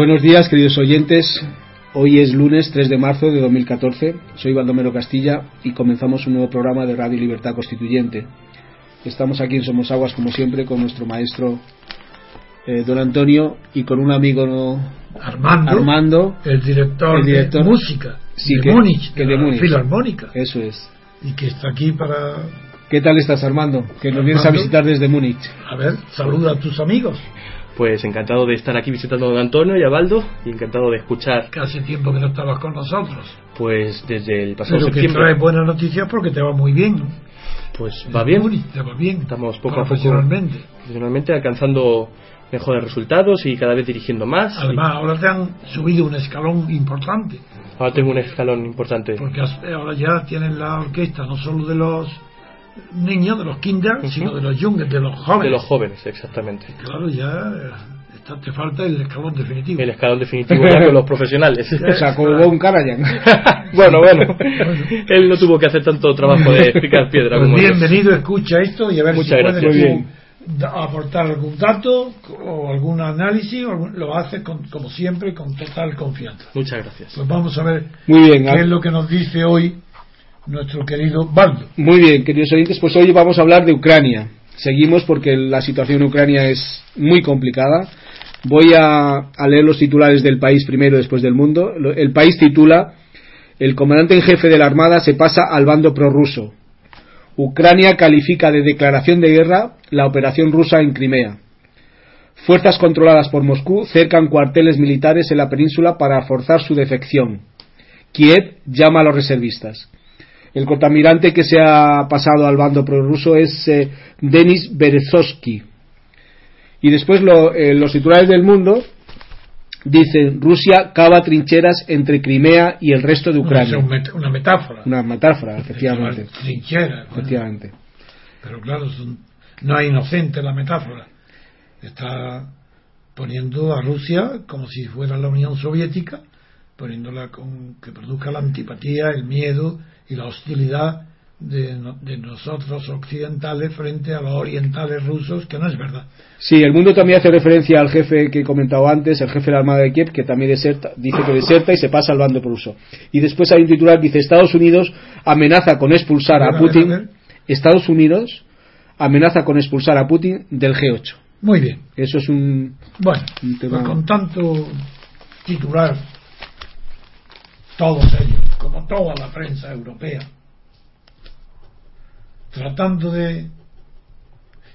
Buenos días, queridos oyentes. Hoy es lunes 3 de marzo de 2014. Soy Baldomero Castilla y comenzamos un nuevo programa de Radio Libertad Constituyente. Estamos aquí en Somosaguas, como siempre, con nuestro maestro eh, don Antonio y con un amigo ¿no? Armando, Armando, el director, el director de música sí, de que, Múnich, que de Múnich. Filarmónica, Eso es. y que está aquí para... ¿Qué tal estás, Armando? Que nos vienes a visitar desde Múnich. A ver, saluda a tus amigos, Pues encantado de estar aquí visitando a don Antonio y a Baldo y encantado de escuchar que hace tiempo que no estabas con nosotros. pues desde el pasado Pero que septiembre traes buenas noticias porque te va muy bien. pues va bien te va bien. Estamos poco a poco- profesionalmente. alcanzando mejores resultados y cada vez dirigiendo más Además, ahora te han subido un escalón importante. Ahora tengo un escalón importante Porque ahora ya tienes la orquesta no solo de los niños, de los kinder, Ujú. sino de los young, de los jóvenes. de los jóvenes exactamente Claro, ya eh, está- te falta el escalón definitivo. el escalón definitivo ya con los profesionales O sea, como Von Karajan. bueno bueno él no tuvo que hacer tanto trabajo de picar piedra Pues como bienvenido, escucha esto y a ver Muchas si gracias. puedes aportar algún dato o algún análisis, o algún- lo haces con- como siempre con total confianza. muchas gracias Pues vamos a ver Muy bien, qué es lo que nos dice hoy nuestro querido Baldo. Muy bien, queridos oyentes, pues hoy vamos a hablar de Ucrania. Seguimos porque la situación en Ucrania es muy complicada. Voy a, a leer los titulares del país primero, después del mundo. El país titula El comandante en jefe de la Armada se pasa al bando prorruso. Ucrania califica de declaración de guerra la operación rusa en Crimea. Fuerzas controladas por Moscú cercan cuarteles militares en la península para forzar su defección. Kiev llama a los reservistas. El contramirante que se ha pasado al bando prorruso es eh, Denis Berezovsky. Y después lo- eh, los titulares del mundo dicen Rusia cava trincheras entre Crimea y el resto de Es Ucrania. met- una metáfora. Una metáfora, efectivamente. Trinchera. bueno. efectivamente. Pero claro, es un- no es inocente la metáfora. Está poniendo a Rusia como si fuera la Unión Soviética, poniéndola con que produzca la antipatía, el miedo y la hostilidad de, no- de nosotros occidentales frente a los orientales rusos, que no es verdad. Sí, el mundo también hace referencia al jefe que he comentado antes, el jefe de la Armada de Kiev, que también deserta, dice que deserta y se pasa al bando prorruso. Y después hay un titular que dice Estados Unidos amenaza con expulsar A a ver, a ver, a Putin. ver. Estados Unidos amenaza con expulsar a Putin del G8. Muy bien. Eso es un Bueno, Un tema- pues con tanto titular, todos ellos, como toda la prensa europea, tratando de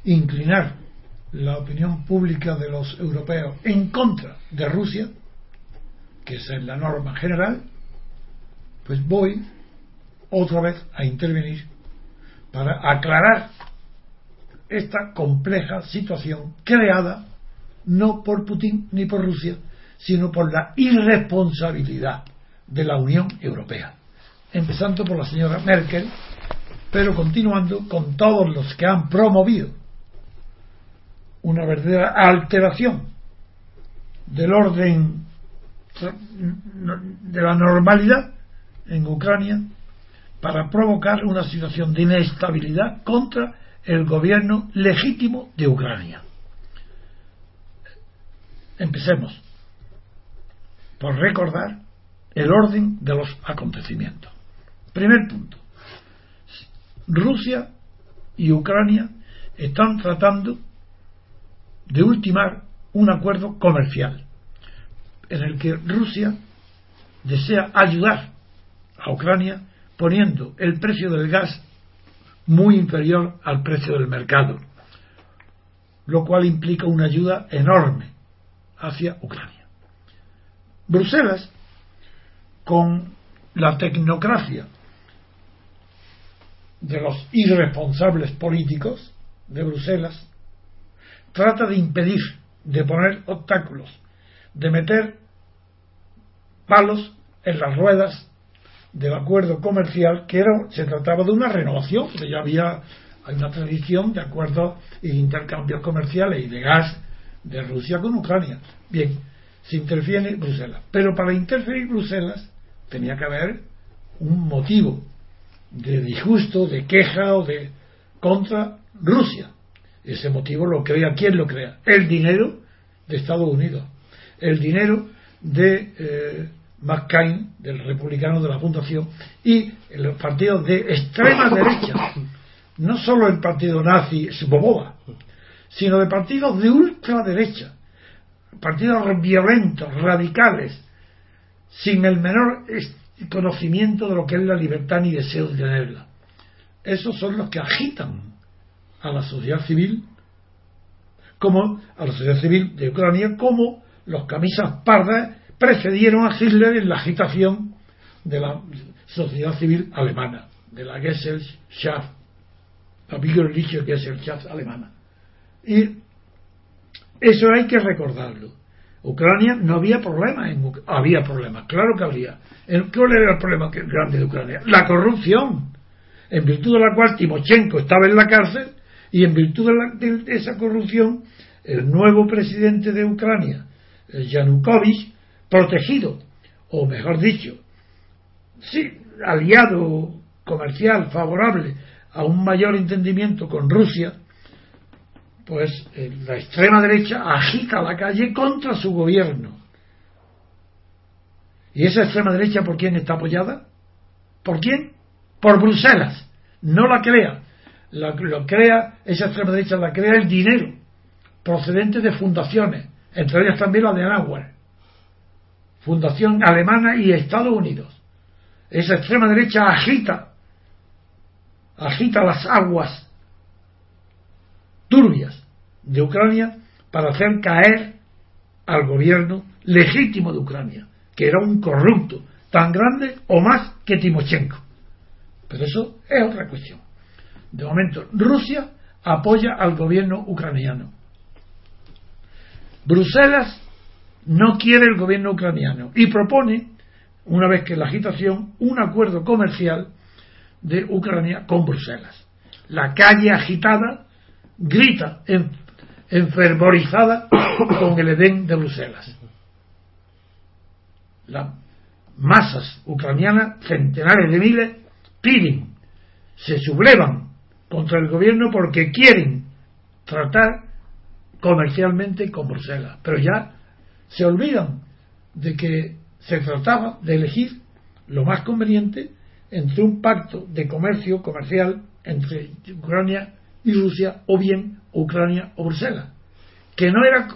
inclinar la opinión pública de los europeos en contra de Rusia, que es la norma general, pues voy otra vez a intervenir para aclarar esta compleja situación creada no por Putin ni por Rusia, sino por la irresponsabilidad de la Unión Europea, empezando por la señora Merkel, pero continuando con todos los que han promovido una verdadera alteración del orden de la normalidad en Ucrania para provocar una situación de inestabilidad contra el gobierno legítimo de Ucrania. Empecemos por recordar el orden de los acontecimientos. Primer punto. Rusia y Ucrania están tratando de ultimar un acuerdo comercial en el que Rusia desea ayudar a Ucrania poniendo el precio del gas muy inferior al precio del mercado, lo cual implica una ayuda enorme hacia Ucrania. Bruselas, con la tecnocracia de los irresponsables políticos de Bruselas, trata de impedir, de poner obstáculos, de meter palos en las ruedas del acuerdo comercial que era, se trataba de una renovación, porque ya había una tradición de acuerdos e intercambios comerciales y de gas de Rusia con Ucrania. Bien, se interfiere Bruselas. Pero para interferir Bruselas tenía que haber un motivo de disgusto, de queja o de contra Rusia. Ese motivo lo crea, ¿quién lo crea? El dinero de Estados Unidos. el dinero de eh, McCain, del republicano de la fundación, y los partidos de extrema derecha, no solo el partido nazi Svoboda, sino de partidos de ultraderecha, partidos violentos, radicales, sin el menor conocimiento de lo que es la libertad ni deseo de tenerla. Esos son los que agitan a la sociedad civil, como a la sociedad civil de Ucrania, como los camisas pardas precedieron a Hitler en la agitación de la sociedad civil alemana, de la Gesellschaft, la Gesellschaft alemana. Y eso hay que recordarlo. Ucrania no había problemas, había problemas, claro que había. ¿Cuál era el problema grande de Ucrania? La corrupción, en virtud de la cual Timochenko estaba en la cárcel y en virtud de, esa corrupción el nuevo presidente de Ucrania, Yanukovych, protegido, o mejor dicho, sí, aliado comercial favorable a un mayor entendimiento con Rusia, pues eh, la extrema derecha agita la calle contra su gobierno. ¿Y esa extrema derecha por quién está apoyada? ¿Por quién? Por Bruselas. No la crea. La, lo crea, esa extrema derecha la crea el dinero procedente de fundaciones, entre ellas también la de Anáhuac, fundación alemana y Estados Unidos. Esa extrema derecha agita, agita las aguas turbias de Ucrania para hacer caer al gobierno legítimo de Ucrania, que era un corrupto tan grande o más que Timochenko. Pero eso es otra cuestión. De momento, Rusia apoya al gobierno ucraniano. Bruselas no quiere el gobierno ucraniano y propone, una vez que la agitación, un acuerdo comercial de Ucrania con Bruselas. La calle agitada grita enfervorizada con el Edén de Bruselas. Las masas ucranianas, centenares de miles, piden, se sublevan contra el gobierno porque quieren tratar comercialmente con Bruselas. Pero ya se olvidan de que se trataba de elegir lo más conveniente entre un pacto de comercio comercial entre Ucrania y Rusia, o bien Ucrania o Bruselas, que no era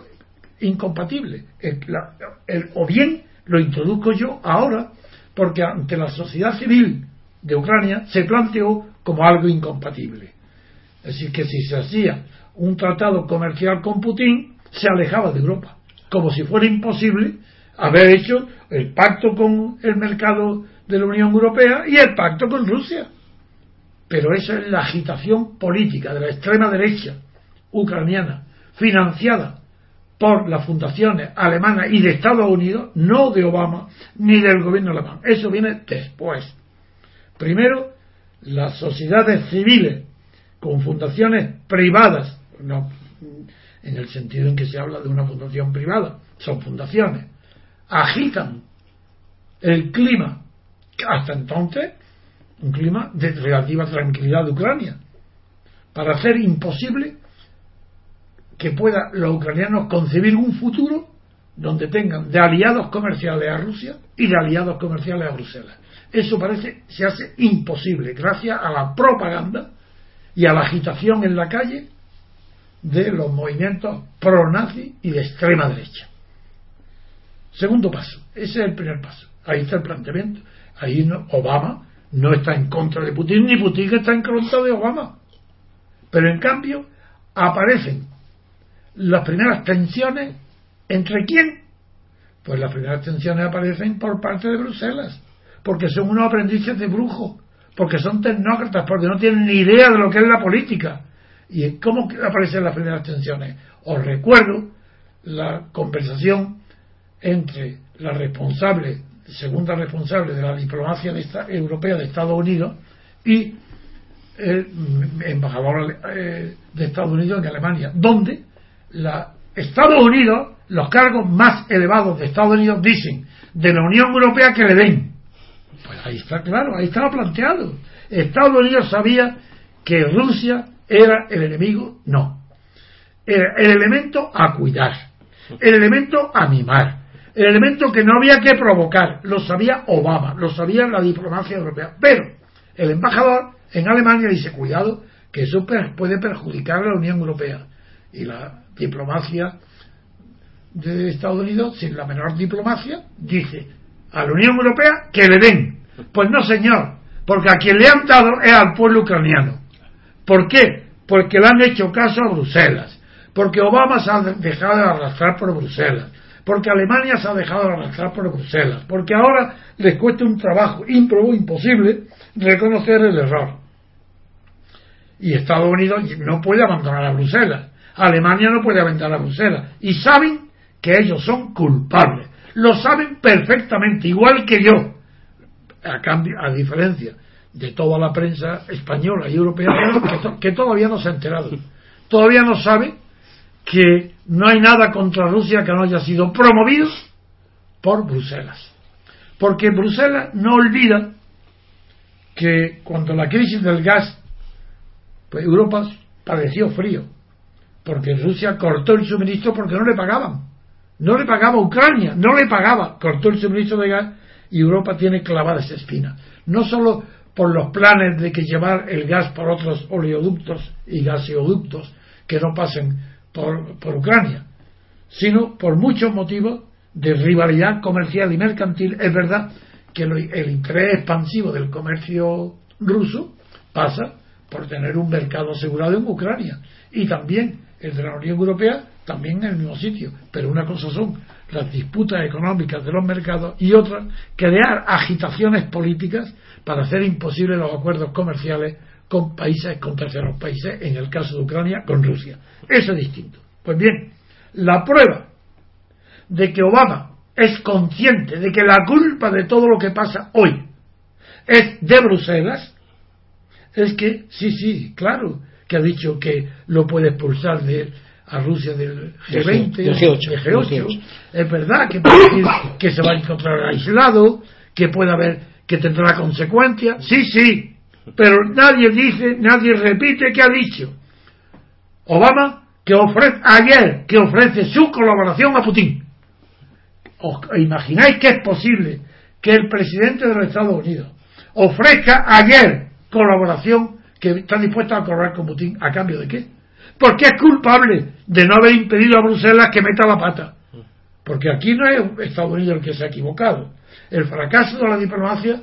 incompatible. El, o bien lo introduzco yo ahora, porque ante la sociedad civil de Ucrania se planteó como algo incompatible. Es decir, que si se hacía un tratado comercial con Putin, se alejaba de Europa, como si fuera imposible haber hecho el pacto con el mercado de la Unión Europea y el pacto con Rusia. Pero esa es la agitación política de la extrema derecha ucraniana, financiada por las fundaciones alemanas y de Estados Unidos, no de Obama ni del gobierno alemán. Eso viene después. Primero, las sociedades civiles con fundaciones privadas, no en el sentido en que se habla de una fundación privada, son fundaciones, agitan el clima hasta entonces un clima de relativa tranquilidad de Ucrania, para hacer imposible que puedan los ucranianos concebir un futuro donde tengan de aliados comerciales a Rusia y de aliados comerciales a Bruselas. Eso parece se hace imposible gracias a la propaganda y a la agitación en la calle de los movimientos pro-nazi y de extrema derecha. Segundo paso, ese es el primer paso. Ahí está el planteamiento. Ahí Obama no está en contra de Putin, ni Putin está en contra de Obama. Pero en cambio aparecen las primeras tensiones entre quién? Pues las primeras tensiones aparecen por parte de Bruselas, porque son unos aprendices de brujo, porque son tecnócratas, porque no tienen ni idea de lo que es la política. ¿Y cómo aparecen las primeras tensiones? Os recuerdo la conversación entre la responsable segunda responsable de la diplomacia europea de Estados Unidos y el embajador eh, de Estados Unidos en Alemania, donde la, Estados Unidos, los cargos más elevados de Estados Unidos dicen de la Unión Europea que le den. Pues ahí está claro, ahí estaba planteado. Estados Unidos sabía que Rusia era el enemigo, no. Era el elemento a cuidar. el elemento animal, el elemento que no había que provocar, lo sabía Obama, lo sabía la diplomacia europea. Pero el embajador en Alemania dice, cuidado, que eso puede perjudicar a la Unión Europea. Y la diplomacia de Estados Unidos, sin la menor diplomacia, dice a la Unión Europea que le den. Pues no, señor, porque a quien le han dado es al pueblo ucraniano. ¿Por qué? Porque le han hecho caso a Bruselas, porque Obama se ha dejado de arrastrar por Bruselas, porque Alemania se ha dejado de arrastrar por Bruselas, porque ahora les cuesta un trabajo ímprobo, imposible, reconocer el error. Y Estados Unidos no puede abandonar a Bruselas, Alemania no puede abandonar a Bruselas, y saben que ellos son culpables. Lo saben perfectamente, igual que yo. A, cambio, a diferencia de toda la prensa española y europea que, todavía no se ha enterado. Todavía no sabe que no hay nada contra Rusia que no haya sido promovido por Bruselas. Porque Bruselas no olvida que cuando la crisis del gas, pues Europa padeció frío, porque Rusia cortó el suministro porque no le pagaban. No le pagaba Ucrania, no le pagaba, cortó el suministro de gas y Europa tiene clavada esa espina. No solo por los planes de que llevar el gas por otros oleoductos y gaseoductos que no pasen por, por Ucrania, sino por muchos motivos de rivalidad comercial y mercantil. Es verdad que el interés expansivo del comercio ruso pasa por tener un mercado asegurado en Ucrania y también el de la Unión Europea también en el mismo sitio. Pero una cosa son las disputas económicas de los mercados y otra crear agitaciones políticas para hacer imposible los acuerdos comerciales con países, con terceros países, en el caso de Ucrania, con Rusia. Eso es distinto. Pues bien, la prueba de que Obama es consciente de que la culpa de todo lo que pasa hoy es de Bruselas, es que, sí, sí, claro, que ha dicho que lo puede expulsar de a Rusia del G20, del G8, G8. Es verdad que puede decir que se va a encontrar aislado, que puede haber, que tendrá consecuencias. Sí, sí, pero nadie dice, nadie repite que ha dicho. Obama que ofrece ayer que ofrece su colaboración a Putin. ¿Os imagináis que es posible que el presidente de los Estados Unidos ofrezca ayer colaboración que está dispuesto a colaborar con Putin a cambio de qué? Porque es culpable de no haber impedido a Bruselas que meta la pata. Porque aquí no es Estados Unidos el que se ha equivocado. El fracaso de la diplomacia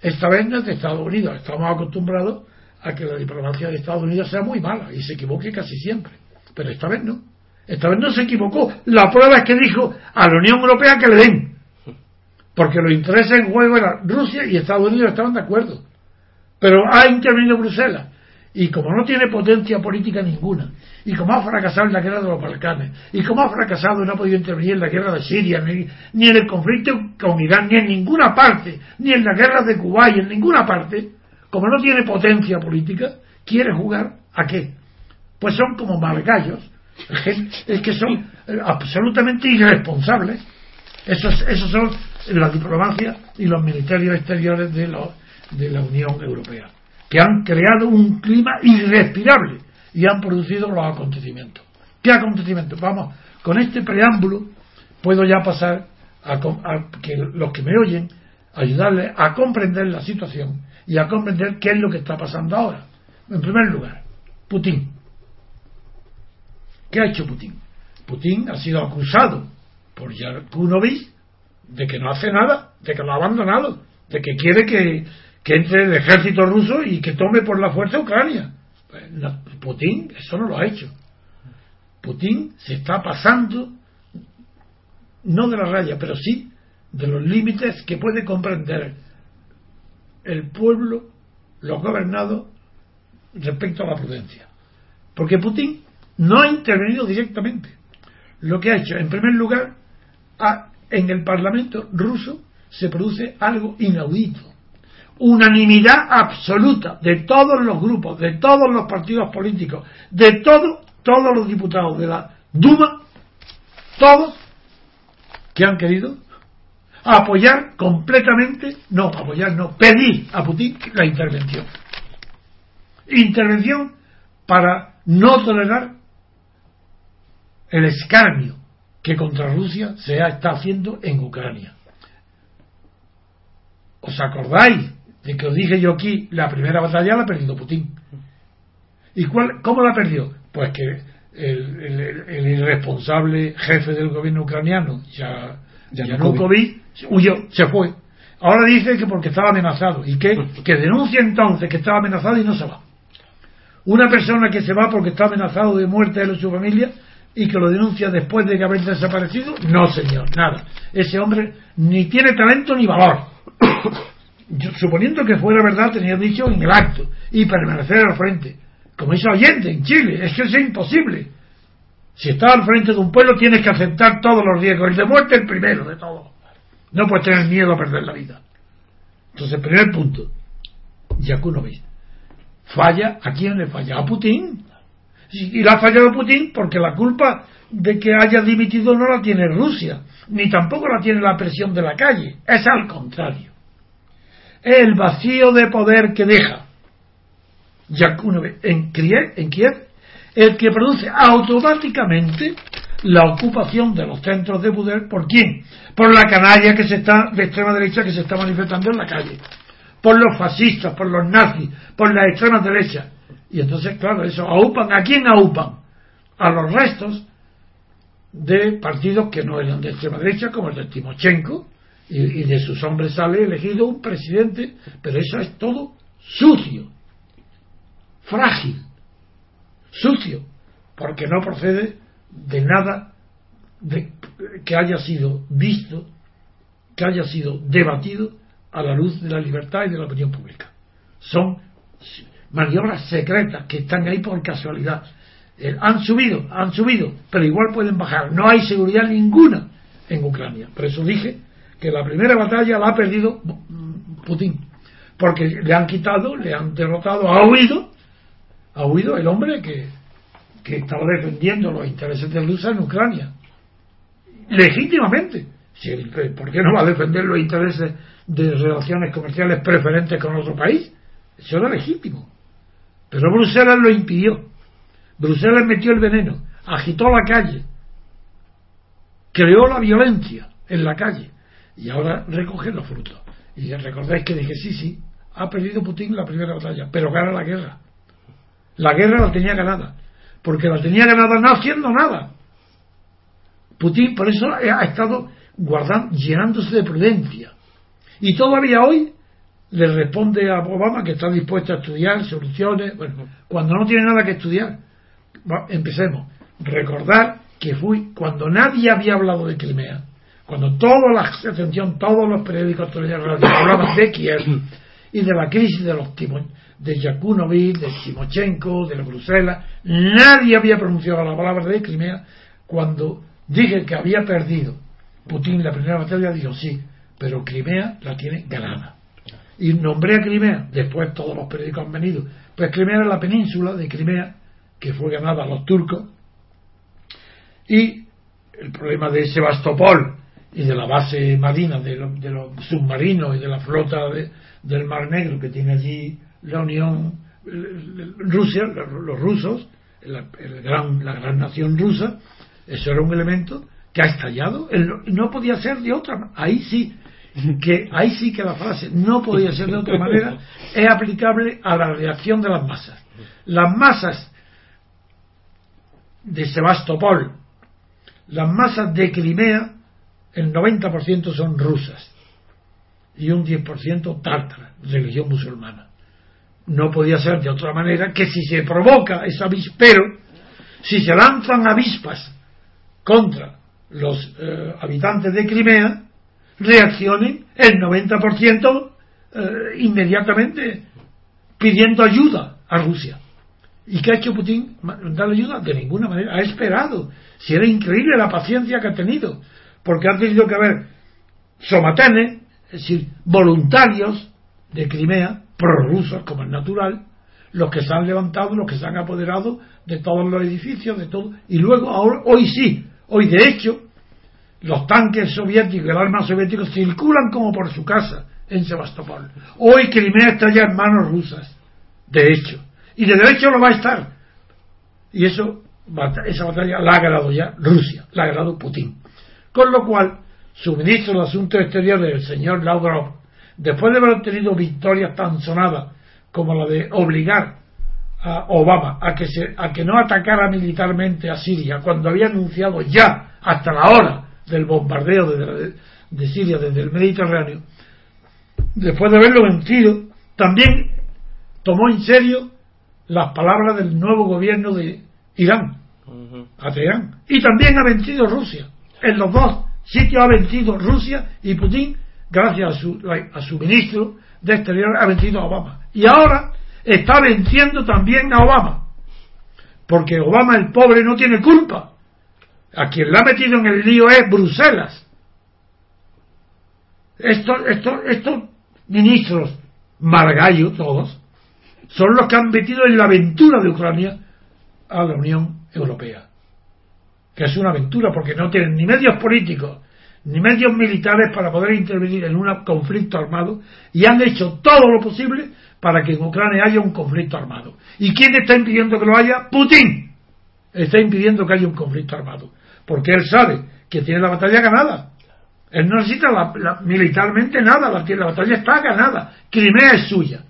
esta vez no es de Estados Unidos. Estamos acostumbrados a que la diplomacia de Estados Unidos sea muy mala y se equivoque casi siempre. Pero esta vez no. Esta vez no se equivocó. La prueba es que dijo a la Unión Europea que le den. Porque los intereses en juego eran Rusia y Estados Unidos estaban de acuerdo. Pero ha intervenido Bruselas y como no tiene potencia política ninguna, y como ha fracasado en la guerra de los Balcanes, y como ha fracasado y no ha podido intervenir en la guerra de Siria, ni, en el conflicto con Irán, ni en ninguna parte, ni en la guerra de y en ninguna parte, como no tiene potencia política, quiere jugar a qué? Pues son como margallos, es que son absolutamente irresponsables. Esos, esos son la diplomacia y los ministerios exteriores de, de la Unión Europea que han creado un clima irrespirable y han producido los acontecimientos. ¿Qué acontecimientos? Vamos, con este preámbulo puedo ya pasar a, que los que me oyen, ayudarles a comprender la situación y a comprender qué es lo que está pasando ahora. En primer lugar, Putin. ¿Qué ha hecho Putin? Putin ha sido acusado por Yakunovich de que no hace nada, de que lo ha abandonado, de que quiere que que entre el ejército ruso y que tome por la fuerza Ucrania. Pues, Putin eso no lo ha hecho. Putin se está pasando, no de la raya, pero sí de los límites que puede comprender el pueblo, los gobernados, respecto a la prudencia. Porque Putin no ha intervenido directamente. Lo que ha hecho, en primer lugar, en el Parlamento ruso se produce algo inaudito unanimidad absoluta de todos los grupos, de todos los partidos políticos, de todo, todos los diputados de la Duma, todos que han querido apoyar completamente, no, apoyar, no, pedir a Putin la intervención. Intervención para no tolerar el escarnio que contra Rusia se está haciendo en Ucrania. ¿Os acordáis de que os dije yo aquí, la primera batalla la ha perdido Putin? ¿Y cuál, cómo la perdió? Pues que el, irresponsable jefe del gobierno ucraniano, ya, Yanukovych, huyó, se fue. Ahora dice que porque estaba amenazado y que, que denuncia entonces que estaba amenazado y no se va. Una persona que se va porque está amenazado de muerte de su familia y que lo denuncia después de que haber desaparecido, no señor, nada. Ese hombre ni tiene talento ni valor. Suponiendo que fuera verdad, tenía dicho en el acto y permanecer al frente como hizo Allende en Chile, es que es imposible. Si estás al frente de un pueblo tienes que aceptar todos los riesgos, el de muerte el primero de todos. No puedes tener miedo a perder la vida. Entonces, primer punto, Yakunovich. ¿Falla? ¿A quién le falla? A Putin. Y le ha fallado Putin porque la culpa de que haya dimitido no la tiene Rusia, ni tampoco la tiene la presión de la calle. Es al contrario. El vacío de poder que deja en Kiev, en Kiev, el que produce automáticamente la ocupación de los centros de poder por quién? Por la canalla que se está de extrema derecha que se está manifestando en la calle, por los fascistas, por los nazis, por la extrema derecha. Y entonces, claro, eso aupan, ¿a quién aupan? A los restos de partidos que no eran de extrema derecha, como el de Timochenko, y, y de sus hombres sale elegido un presidente, pero eso es todo sucio frágil, sucio, porque no procede de nada de, que haya sido visto, que haya sido debatido a la luz de la libertad y de la opinión pública. Son maniobras secretas que están ahí por casualidad. Eh, han subido, han subido, pero igual pueden bajar. No hay seguridad ninguna en Ucrania. Por eso dije que la primera batalla la ha perdido Putin, porque le han quitado, le han derrotado, ha huido ha huido el hombre que, que estaba defendiendo los intereses de Rusia en Ucrania. Legítimamente. ¿Por qué no va a defender los intereses de relaciones comerciales preferentes con otro país? Eso era legítimo. Pero Bruselas lo impidió. Bruselas metió el veneno, agitó la calle, creó la violencia en la calle y ahora recoge los frutos. Y recordáis que dije, sí, sí, ha perdido Putin la primera batalla, pero gana la guerra. La guerra la tenía ganada, porque la tenía ganada no haciendo nada. Putin por eso ha estado guardando, llenándose de prudencia. Y todavía hoy le responde a Obama que está dispuesto a estudiar soluciones. Bueno, cuando no tiene nada que estudiar, empecemos. Recordar que fui cuando nadie había hablado de Crimea, cuando toda la atención, todos los periódicos hablaban de Kiev y de la crisis de los de Yakunovich, de Timochenko, de la Bruselas, nadie había pronunciado la palabra de Crimea cuando dije que había perdido Putin la primera batalla, dijo sí, pero Crimea la tiene ganada. Y nombré a Crimea, después todos los periódicos han venido, pues Crimea era la península de Crimea que fue ganada a los turcos y el problema de Sebastopol y de la base marina de, los submarinos y de la flota del Mar Negro que tiene allí la Unión Rusia, los rusos, la, gran, la gran nación rusa, eso era un elemento que ha estallado. no podía ser de otra Ahí sí, que ahí sí que la frase no podía ser de otra manera es aplicable a la reacción de las masas. Las masas de Sebastopol, las masas de Crimea, el 90% son rusas y un 10% tártara, religión musulmana no podía ser de otra manera que si se provoca ese avispero, si se lanzan avispas contra los eh, habitantes de Crimea, reaccionen el 90% eh, inmediatamente pidiendo ayuda a Rusia. ¿Y qué ha hecho Putin? ¿Darle ayuda? De ninguna manera. Ha esperado. Si era increíble la paciencia que ha tenido. Porque ha tenido que haber somatenes, es decir, voluntarios de Crimea, prorrusos, como es natural, los que se han levantado, los que se han apoderado de todos los edificios, de todo. Y luego, ahora, hoy sí, hoy de hecho, los tanques soviéticos, el arma soviético circulan como por su casa en Sebastopol. Hoy Crimea está ya en manos rusas, de hecho. Y de derecho lo va a estar. Y eso, esa batalla la ha ganado ya Rusia, la ha ganado Putin. Con lo cual, su ministro de Asuntos Exteriores, el señor Lavrov, después de haber obtenido victorias tan sonadas como la de obligar a Obama a que, se, a que no atacara militarmente a Siria, cuando había anunciado ya hasta la hora del bombardeo de, de Siria desde el Mediterráneo, después de haberlo vencido, también tomó en serio las palabras del nuevo gobierno de Irán, a Teherán, y también ha vencido Rusia. En los dos sitios ha vencido Rusia y Putin, gracias a su, a su ministro de Exterior, ha vencido a Obama. Y ahora está venciendo también a Obama, porque Obama, el pobre, no tiene culpa. A quien la ha metido en el lío es Bruselas. Estos, estos, estos ministros margallo todos, son los que han metido en la aventura de Ucrania a la Unión Europea. Que es una aventura porque no tienen ni medios políticos ni medios militares para poder intervenir en un conflicto armado y han hecho todo lo posible para que en Ucrania haya un conflicto armado. ¿Y quién está impidiendo que lo haya? Putin. Está impidiendo que haya un conflicto armado. Porque él sabe que tiene la batalla ganada. Él no necesita militarmente nada, la, la batalla está ganada. Crimea es suya.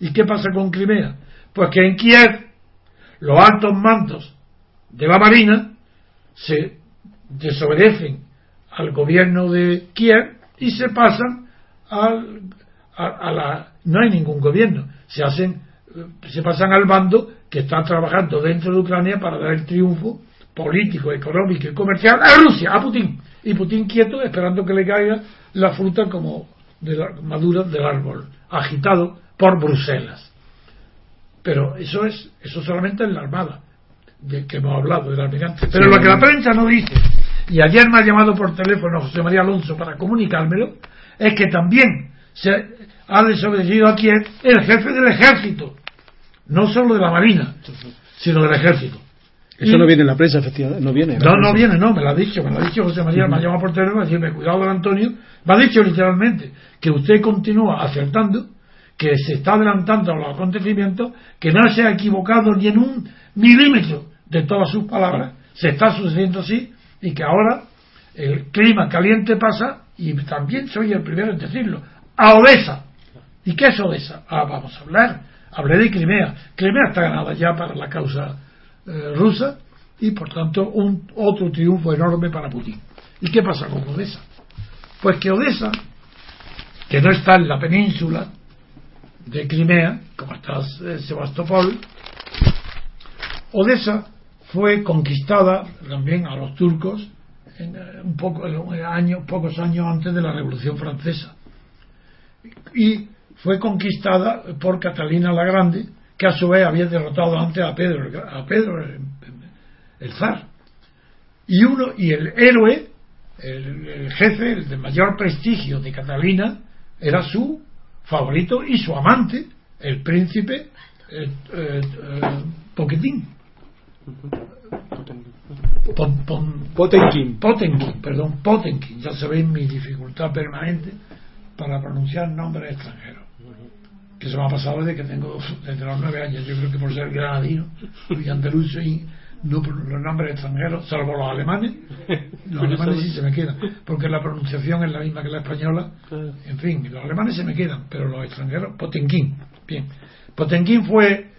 ¿Y qué pasa con Crimea? Pues que en Kiev los altos mandos de la Marina se desobedecen al gobierno de Kiev y se pasan al, a, la... No hay ningún gobierno, se hacen se pasan al bando que está trabajando dentro de Ucrania para dar el triunfo político, económico y comercial a Rusia, a Putin. Y Putin quieto esperando que le caiga la fruta como de la madura del árbol, agitado por Bruselas. Pero eso es, eso solamente en la Armada, de que hemos hablado, del almirante. Pero lo que la prensa no dice, y ayer me ha llamado por teléfono José María Alonso para comunicármelo, es que también se ha desobedecido aquí el jefe del ejército, no solo de la Marina, sino del ejército. Eso no viene en la prensa, efectivamente. No viene. No, no viene, no, me lo ha dicho, me lo ha dicho José María, me ha llamado por teléfono a decirme, cuidado don Antonio, me ha dicho literalmente que usted continúa acertando, que se está adelantando a los acontecimientos, que no se ha equivocado ni en un milímetro de todas sus palabras, se está sucediendo así, y que ahora el clima caliente pasa, y también soy el primero en decirlo, a Odessa. ¿Y qué es Odessa? Ah, vamos a hablar. Hablé de Crimea. Crimea está ganada ya para la causa eh, rusa y por tanto un otro triunfo enorme para Putin. ¿Y qué pasa con Odessa? Pues que Odessa, que no está en la península de Crimea, como está Sebastopol, Odessa fue conquistada también a los turcos en, eh, un poco, en pocos años antes de la Revolución Francesa. Y fue conquistada por Catalina la Grande, que a su vez había derrotado antes a Pedro, a Pedro el, zar. Y uno, y el héroe, el, jefe, de mayor prestigio de Catalina, era su favorito y su amante, el príncipe eh, eh, Poquetín. Potenkin. Potenkin, perdón, Potenkin. Ya sabéis mi dificultad permanente para pronunciar nombres extranjeros que se me ha pasado desde que tengo desde los nueve años. Yo creo que por ser granadino y andaluz y no los nombres extranjeros, salvo los alemanes, los alemanes sí se me quedan, porque la pronunciación es la misma que la española. En fin, los alemanes se me quedan, pero los extranjeros, Potenquín. Bien, Potenquín fue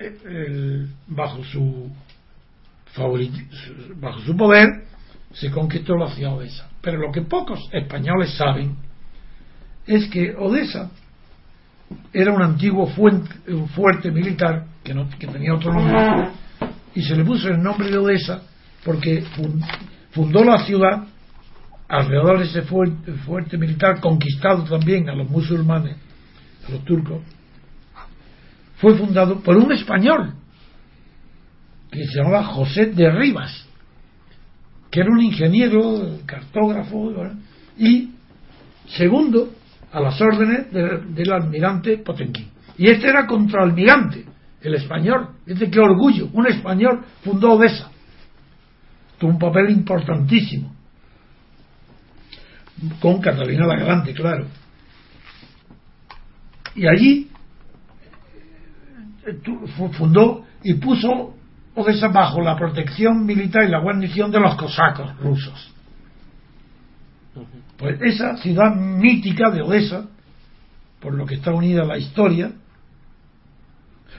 eh, bajo su bajo su poder se conquistó la ciudad de Odessa. Pero lo que pocos españoles saben es que Odessa era un antiguo fuerte militar que, no, que tenía otro nombre y se le puso el nombre de Odessa porque fundó la ciudad alrededor de ese fuerte, militar conquistado también a los musulmanes, a los turcos, fue fundado por un español que se llamaba José de Rivas, que era un ingeniero, cartógrafo, y segundo, a las órdenes del almirante Potenquín. Y este era contraalmirante, el español. Dice qué orgullo, un español fundó Odessa. Tuvo un papel importantísimo. Con Catalina la Grande, claro. Y allí fundó y puso Odessa bajo la protección militar y la guarnición de los cosacos rusos. Pues esa ciudad mítica de Odessa, por lo que está unida la historia,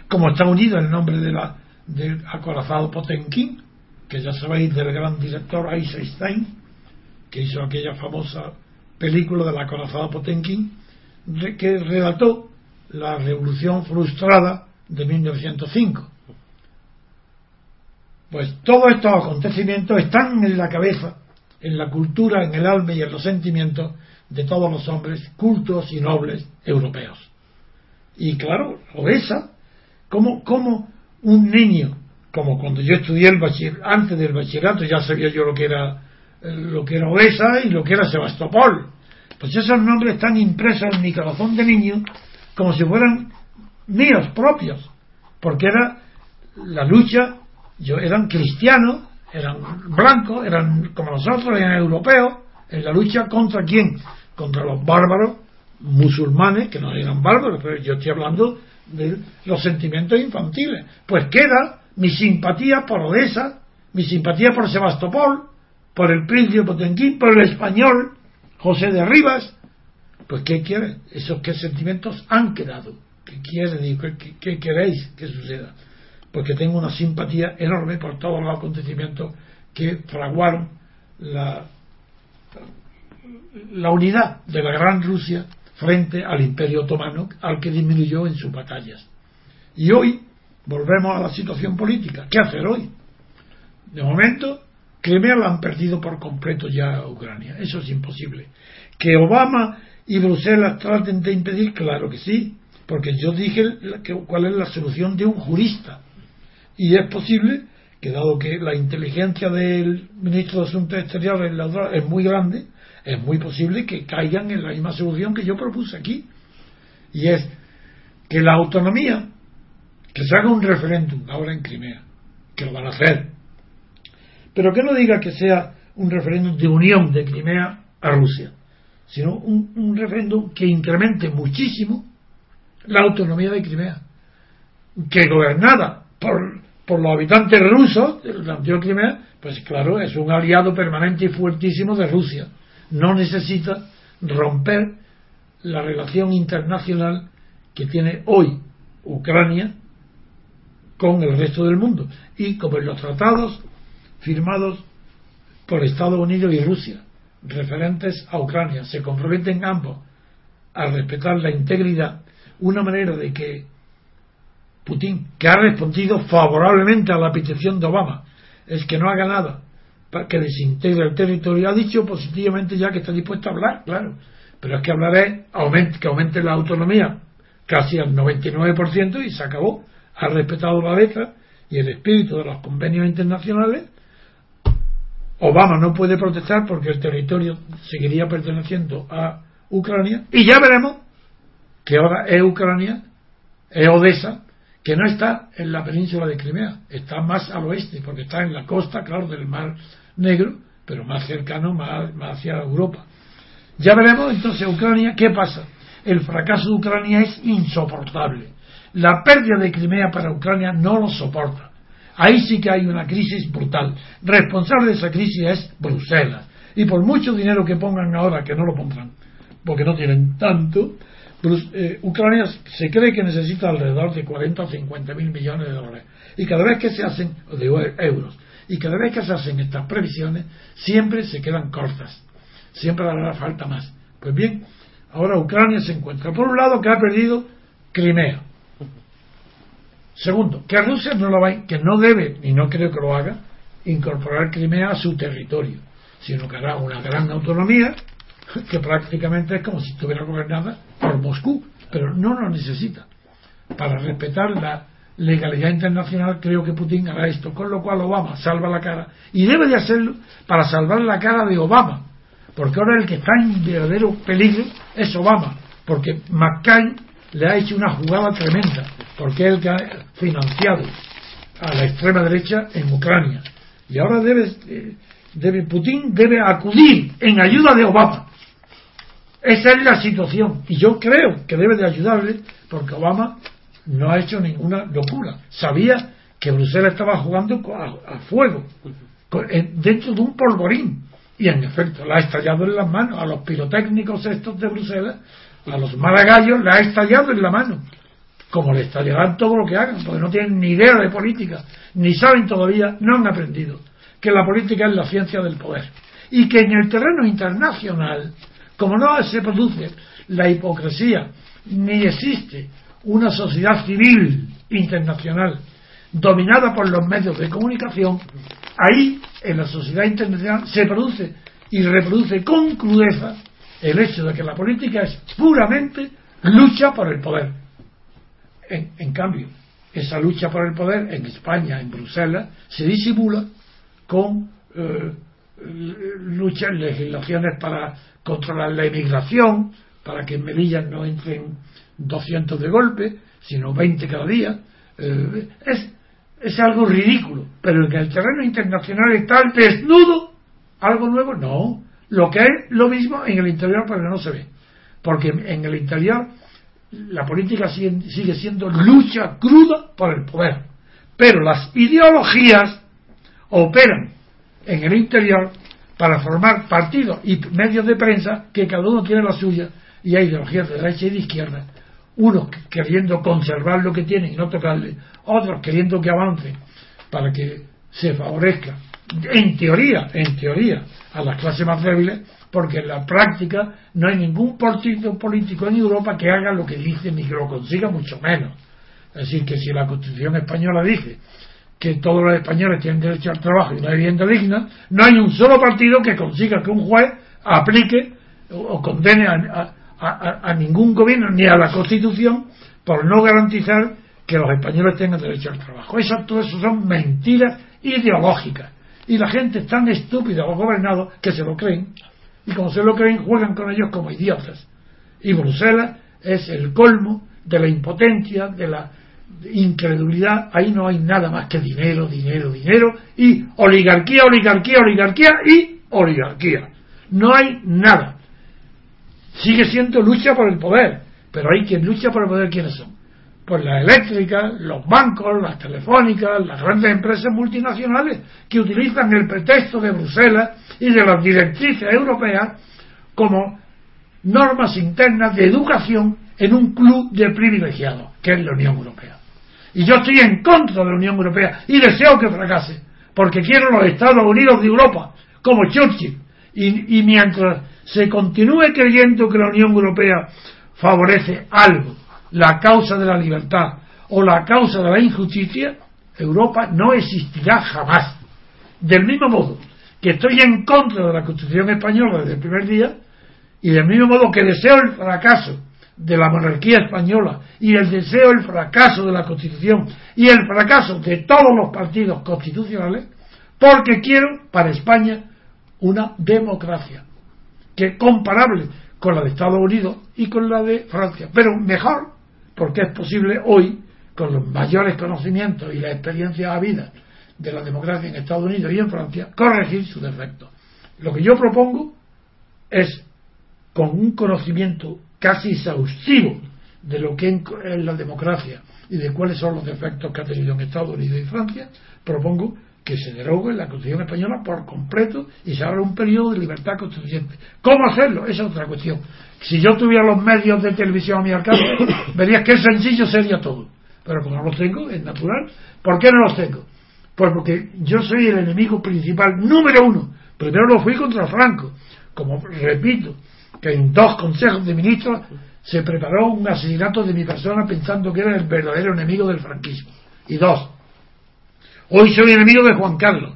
como está unido el nombre de la, del acorazado Potenkin, que ya sabéis del gran director Eisenstein, que hizo aquella famosa película del acorazado Potenkin, que relató la revolución frustrada de 1905. Pues todos estos acontecimientos están en la cabeza, en la cultura, en el alma y en los sentimientos de todos los hombres cultos y nobles europeos. Y claro, Odessa, como, como un niño, como cuando yo estudié el bachiller, antes del bachillerato ya sabía yo lo que era eh, lo que era Odessa y lo que era Sebastopol. Pues esos nombres están impresos en mi corazón de niño como si fueran míos propios, porque era la lucha, yo eran cristianos, eran blancos, eran como nosotros, eran europeos, en la lucha contra quién? Contra los bárbaros musulmanes, que no eran bárbaros, pero yo estoy hablando de los sentimientos infantiles. Pues queda mi simpatía por Odessa, mi simpatía por Sebastopol, por el príncipe Potenquín, por el español José de Rivas. Pues, ¿qué quiere? Esos qué sentimientos han quedado. ¿Qué quiere? ¿Qué, qué queréis que suceda? Porque tengo una simpatía enorme por todos los acontecimientos que fraguaron la, la unidad de la Gran Rusia frente al Imperio Otomano, al que disminuyó en sus batallas. Y hoy volvemos a la situación política. ¿Qué hacer hoy? De momento, Crimea lo han perdido por completo ya a Ucrania. Eso es imposible. Que Obama y Bruselas traten de impedir, claro que sí, porque yo dije cuál es la solución de un jurista. Y es posible que, dado que la inteligencia del ministro de Asuntos Exteriores es muy grande, es muy posible que caigan en la misma solución que yo propuse aquí. Y es que la autonomía, que se haga un referéndum ahora en Crimea, que lo van a hacer, pero que no diga que sea un referéndum de unión de Crimea a Rusia, sino un, un referéndum que incremente muchísimo la autonomía de Crimea, que gobernada por, por los habitantes rusos de la antigua Crimea, pues claro, es un aliado permanente y fuertísimo de Rusia no necesita romper la relación internacional que tiene hoy Ucrania con el resto del mundo. Y como en los tratados firmados por Estados Unidos y Rusia, referentes a Ucrania, se comprometen ambos a respetar la integridad, una manera de que Putin, que ha respondido favorablemente a la petición de Obama, es que no haga nada para que desintegre el territorio. Ha dicho positivamente ya que está dispuesto a hablar, claro. Pero es que hablar es que aumente la autonomía casi al 99% y se acabó. Ha respetado la letra y el espíritu de los convenios internacionales. Obama no puede protestar porque el territorio seguiría perteneciendo a Ucrania. Y ya veremos que ahora es Ucrania, es Odessa, que no está en la península de Crimea, está más al oeste, porque está en la costa, claro, del mar negro, pero más cercano, más, hacia Europa. Ya veremos entonces Ucrania, ¿qué pasa? El fracaso de Ucrania es insoportable. La pérdida de Crimea para Ucrania no lo soporta. Ahí sí que hay una crisis brutal. Responsable de esa crisis es Bruselas. Y por mucho dinero que pongan ahora, que no lo pondrán, porque no tienen tanto, eh, Ucrania se cree que necesita alrededor de 40 o 50 mil millones de dólares. Y cada vez que se hacen, de euros, y cada vez que se hacen estas previsiones, siempre se quedan cortas. Siempre hará falta más. Pues bien, ahora Ucrania se encuentra, por un lado, que ha perdido Crimea. Segundo, que Rusia no lo va, que no debe, y no creo que lo haga, incorporar Crimea a su territorio, sino que hará una gran autonomía que prácticamente es como si estuviera gobernada por Moscú, pero no lo necesita. Para respetar la legalidad internacional, creo que Putin hará esto, con lo cual Obama salva la cara, y debe de hacerlo para salvar la cara de Obama, porque ahora el que está en verdadero peligro es Obama, porque McCain le ha hecho una jugada tremenda, porque es el que ha financiado a la extrema derecha en Ucrania. Y ahora debe, eh, debe Putin debe acudir en ayuda de Obama. Esa es la situación. Y yo creo que debe de ayudarle, porque Obama no ha hecho ninguna locura. Sabía que Bruselas estaba jugando a, fuego, dentro de un polvorín. Y en efecto, la ha estallado en las manos. A los pirotécnicos estos de Bruselas, a los malagallos, la ha estallado en la mano. Como le estallarán todo lo que hagan, porque no tienen ni idea de política, ni saben todavía, no han aprendido que la política es la ciencia del poder. Y que en el terreno internacional, como no se produce la hipocresía, ni existe una sociedad civil internacional dominada por los medios de comunicación, ahí en la sociedad internacional se produce y reproduce con crudeza el hecho de que la política es puramente lucha por el poder. En, cambio, esa lucha por el poder en España, en Bruselas, se disimula con eh, luchas, legislaciones para controlar la inmigración, para que en Melilla no entren 200 de golpe, sino 20 cada día. Eh, es, es algo ridículo, pero en el terreno internacional está el desnudo algo nuevo, no. Lo que es lo mismo en el interior, pero no se ve. Porque en el interior la política sigue siendo lucha cruda por el poder. Pero las ideologías operan en el interior para formar partidos y medios de prensa que cada uno tiene la suya y hay ideologías de derecha y de izquierda. Unos queriendo conservar lo que tienen y no tocarle, otros queriendo que avance para que se favorezca, en teoría, en teoría, a las clases más débiles, porque en la práctica no hay ningún partido político en Europa que haga lo que dice ni que lo consiga, mucho menos. Es decir, que si la Constitución española dice que todos los españoles tienen derecho al trabajo y una vivienda digna, no hay un solo partido que consiga que un juez aplique o condene a, ningún gobierno ni a la Constitución por no garantizar que los españoles tengan derecho al trabajo. Eso, todo eso son mentiras ideológicas. Y la gente es tan estúpida o gobernado que se lo creen. Y como se lo creen, juegan con ellos como idiotas. Y Bruselas es el colmo de la impotencia, de la incredulidad. Ahí no hay nada más que dinero, dinero, dinero. Y oligarquía, oligarquía, oligarquía y oligarquía. No hay nada. Sigue siendo lucha por el poder. Pero hay quien lucha por el poder, ¿quiénes son? Pues las eléctricas, los bancos, las telefónicas, las grandes empresas multinacionales que utilizan el pretexto de Bruselas y de las directrices europeas como normas internas de educación en un club de privilegiados, que es la Unión Europea. Y yo estoy en contra de la Unión Europea y deseo que fracase, porque quiero los Estados Unidos de Europa, como Churchill. Y, y mientras se continúe creyendo que la Unión Europea favorece algo la causa de la libertad o la causa de la injusticia, Europa no existirá jamás. Del mismo modo que estoy en contra de la Constitución española desde el primer día, y del mismo modo que deseo el fracaso de la monarquía española y el deseo el fracaso de la Constitución y el fracaso de todos los partidos constitucionales, porque quiero para España una democracia que comparable con la de Estados Unidos y con la de Francia, pero mejor porque es posible hoy, con los mayores conocimientos y la experiencia habida de la democracia en Estados Unidos y en Francia, corregir sus defectos. Lo que yo propongo es, con un conocimiento casi exhaustivo de lo que es la democracia y de cuáles son los defectos que ha tenido en Estados Unidos y Francia, propongo que se derogue la Constitución española por completo y se abra un periodo de libertad constituyente. ¿Cómo hacerlo? Esa es otra cuestión. Si yo tuviera los medios de televisión a mi alcance, verías qué sencillo sería todo. Pero como no los tengo, es natural. ¿Por qué no los tengo? Pues porque yo soy el enemigo principal número uno. Primero lo fui contra Franco. Como repito, que en dos consejos de ministros se preparó un asesinato de mi persona pensando que era el verdadero enemigo del franquismo. Y dos, hoy soy enemigo de Juan Carlos.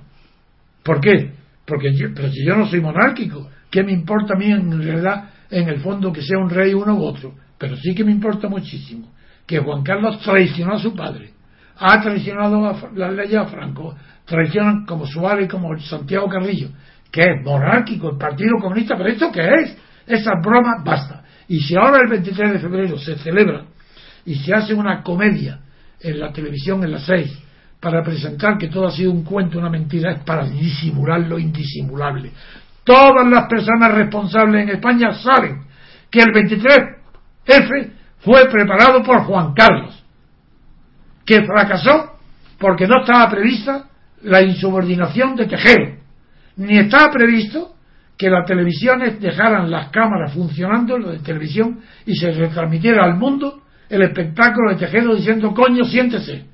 ¿Por qué? Porque pero si yo no soy monárquico, ¿qué me importa a mí en realidad en el fondo que sea un rey uno u otro, pero sí que me importa muchísimo que Juan Carlos traicionó a su padre, ha traicionado a las leyes a Franco, traicionan como Suárez como Santiago Carrillo, que es monárquico, el Partido Comunista, pero ¿esto qué es? Esa broma basta. Y si ahora el 23 de febrero se celebra y se hace una comedia en la televisión en las 6 para presentar que todo ha sido un cuento, una mentira, es para disimular lo indisimulable. Todas las personas responsables en España saben que el 23F fue preparado por Juan Carlos, que fracasó porque no estaba prevista la insubordinación de Tejero, ni estaba previsto que las televisiones dejaran las cámaras funcionando, lo de televisión, y se retransmitiera al mundo el espectáculo de Tejedo diciendo, coño, siéntese.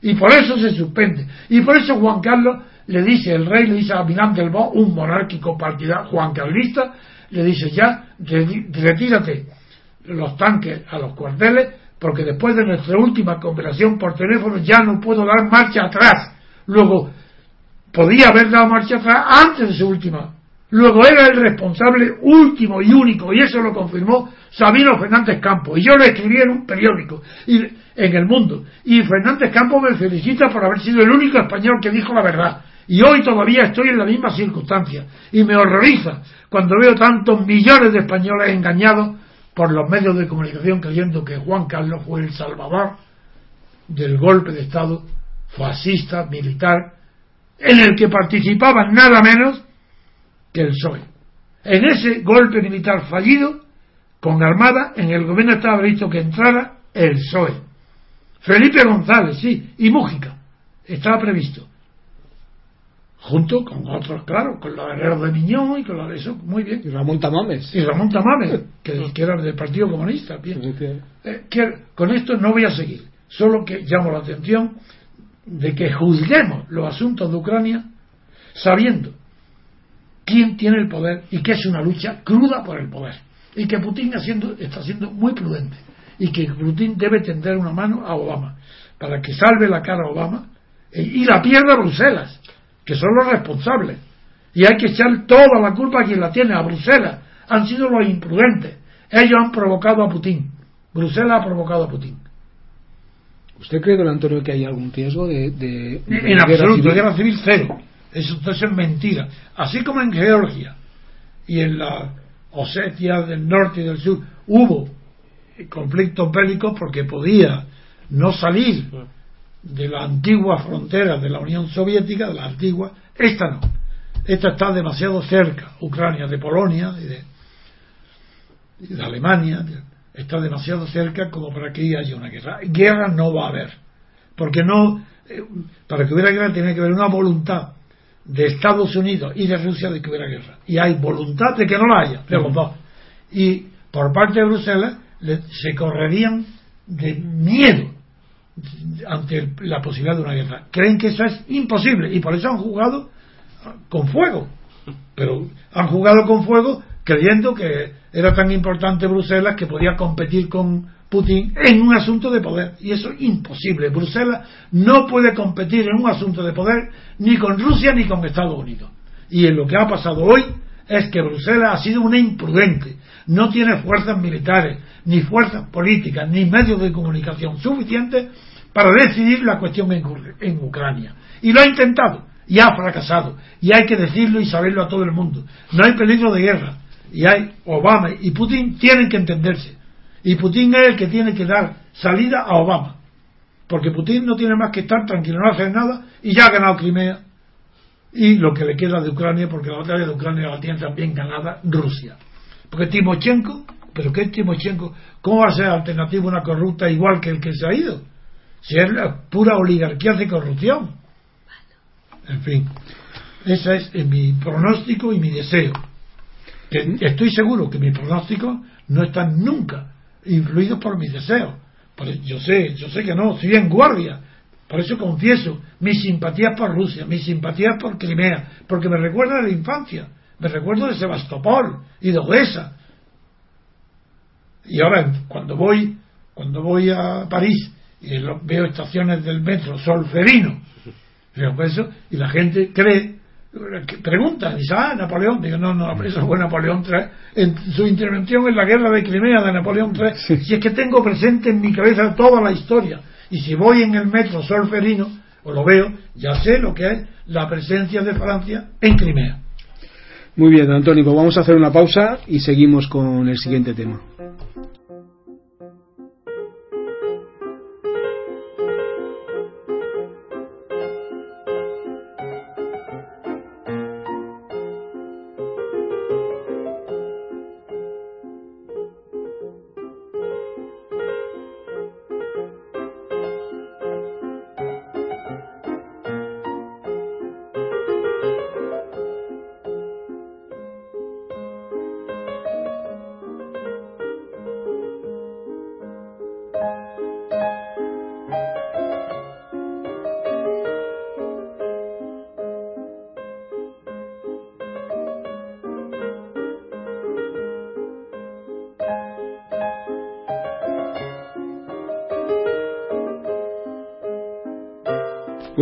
Y por eso se suspende. Y por eso Juan Carlos le dice, el rey le dice a Milán del Bo, un monárquico partidario, Juan Carlista, le dice ya, retírate los tanques a los cuarteles, porque después de nuestra última conversación por teléfono ya no puedo dar marcha atrás. Luego, podía haber dado marcha atrás antes de su última. Luego era el responsable último y único, y eso lo confirmó Sabino Fernández Campos. Y yo lo escribí en un periódico en el mundo. Y Fernández Campos me felicita por haber sido el único español que dijo la verdad. Y hoy todavía estoy en la misma circunstancia. Y me horroriza cuando veo tantos millones de españoles engañados por los medios de comunicación creyendo que Juan Carlos fue el salvador del golpe de Estado fascista, militar, en el que participaban nada menos que el PSOE. En ese golpe militar fallido, con armada, en el gobierno estaba previsto que entrara el PSOE. Felipe González, sí, y Mújica, estaba previsto. Junto con otros, claro, con los herreros de Miñón y con los de eso, muy bien. Y Ramón Tamames. Y Ramón Tamames, que, que era del Partido Comunista. Bien. Eh, que, con esto no voy a seguir, solo que llamo la atención de que juzguemos los asuntos de Ucrania sabiendo quién tiene el poder y que es una lucha cruda por el poder. Y que Putin haciendo, está siendo muy prudente. Y que Putin debe tender una mano a Obama para que salve la cara a Obama e, y la pierda Bruselas, que son los responsables. Y hay que echar toda la culpa a quien la tiene, a Bruselas. Han sido los imprudentes. Ellos han provocado a Putin. Bruselas ha provocado a Putin. ¿Usted cree, don Antonio, que hay algún riesgo de, de, en absoluto, guerra civil cero. Eso, es mentira. Así como en Georgia y en la Osetia del norte y del sur hubo conflictos bélicos porque podía no salir de la antigua frontera de la Unión Soviética, de la antigua, esta no. Esta está demasiado cerca, Ucrania, de Polonia y de, y de Alemania, está demasiado cerca como para que haya una guerra. Guerra no va a haber, porque no, eh, para que hubiera guerra tiene que haber una voluntad de Estados Unidos y de Rusia de que hubiera guerra. Y hay voluntad de que no la haya, de los dos. Y por parte de Bruselas se correrían de miedo ante la posibilidad de una guerra. Creen que eso es imposible y por eso han jugado con fuego. Pero han jugado con fuego creyendo que era tan importante Bruselas que podía competir con Putin en un asunto de poder. Y eso es imposible. Bruselas no puede competir en un asunto de poder ni con Rusia ni con Estados Unidos. Y en lo que ha pasado hoy es que Bruselas ha sido una imprudente. No tiene fuerzas militares, ni fuerzas políticas, ni medios de comunicación suficientes para decidir la cuestión en, en Ucrania. Y lo ha intentado y ha fracasado. Y hay que decirlo y saberlo a todo el mundo. No hay peligro de guerra. Y hay Obama y Putin tienen que entenderse y Putin es el que tiene que dar salida a Obama. Porque Putin no tiene más que estar tranquilo, no hacer nada y ya ha ganado Crimea. Y lo que le queda de Ucrania, porque la batalla de Ucrania la tiene también ganada Rusia. Porque Timochenko, ¿pero qué es Timochenko? ¿Cómo va a ser alternativa una corrupta igual que el que se ha ido? Si es la pura oligarquía de corrupción. En fin, ese es mi pronóstico y mi deseo. Estoy seguro que mi pronóstico no está nunca influidos por mis deseos. yo sé, yo sé que no, estoy en guardia. Por eso confieso mis simpatías por Rusia, mis simpatías por Crimea, porque me recuerda de la infancia, me recuerdo de Sebastopol y de Odessa. Y ahora cuando voy, cuando voy a París y veo estaciones del metro solferino, y la gente cree pregunta, dice, ah, Napoleón, digo, no, no, eso fue Napoleón III, en su intervención en la guerra de Crimea de Napoleón III, si es que tengo presente en mi cabeza toda la historia, y si voy en el metro solferino, o lo veo, ya sé lo que es la presencia de Francia en Crimea. Muy bien, Antonio, pues vamos a hacer una pausa y seguimos con el siguiente tema.